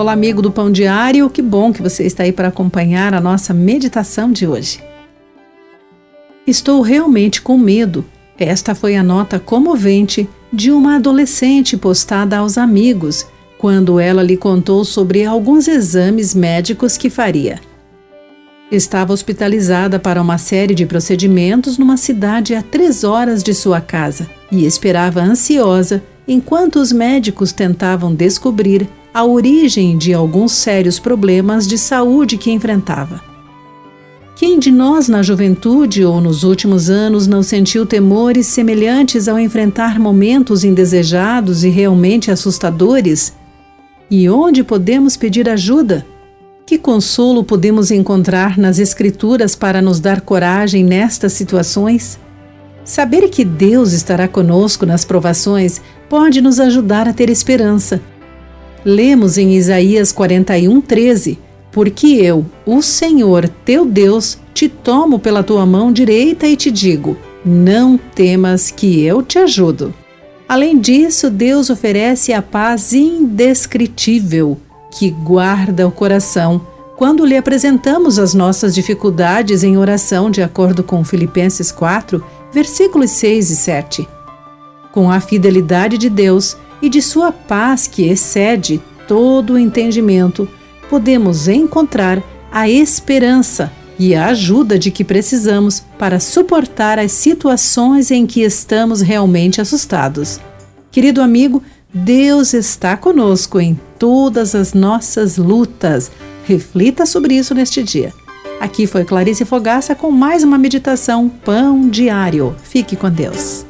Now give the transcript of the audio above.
Olá, amigo do Pão Diário, que bom que você está aí para acompanhar a nossa meditação de hoje. Estou realmente com medo. Esta foi a nota comovente de uma adolescente postada aos amigos quando ela lhe contou sobre alguns exames médicos que faria. Estava hospitalizada para uma série de procedimentos numa cidade a três horas de sua casa e esperava ansiosa enquanto os médicos tentavam descobrir a origem de alguns sérios problemas de saúde que enfrentava. Quem de nós na juventude ou nos últimos anos não sentiu temores semelhantes ao enfrentar momentos indesejados e realmente assustadores? E onde podemos pedir ajuda? Que consolo podemos encontrar nas Escrituras para nos dar coragem nestas situações? Saber que Deus estará conosco nas provações pode nos ajudar a ter esperança Lemos em Isaías 41, 13: Porque eu, o Senhor teu Deus, te tomo pela tua mão direita e te digo: Não temas, que eu te ajudo. Além disso, Deus oferece a paz indescritível que guarda o coração quando lhe apresentamos as nossas dificuldades em oração, de acordo com Filipenses 4, versículos 6 e 7. Com a fidelidade de Deus, e de sua paz que excede todo o entendimento, podemos encontrar a esperança e a ajuda de que precisamos para suportar as situações em que estamos realmente assustados. Querido amigo, Deus está conosco em todas as nossas lutas. Reflita sobre isso neste dia. Aqui foi Clarice Fogaça com mais uma meditação Pão Diário. Fique com Deus.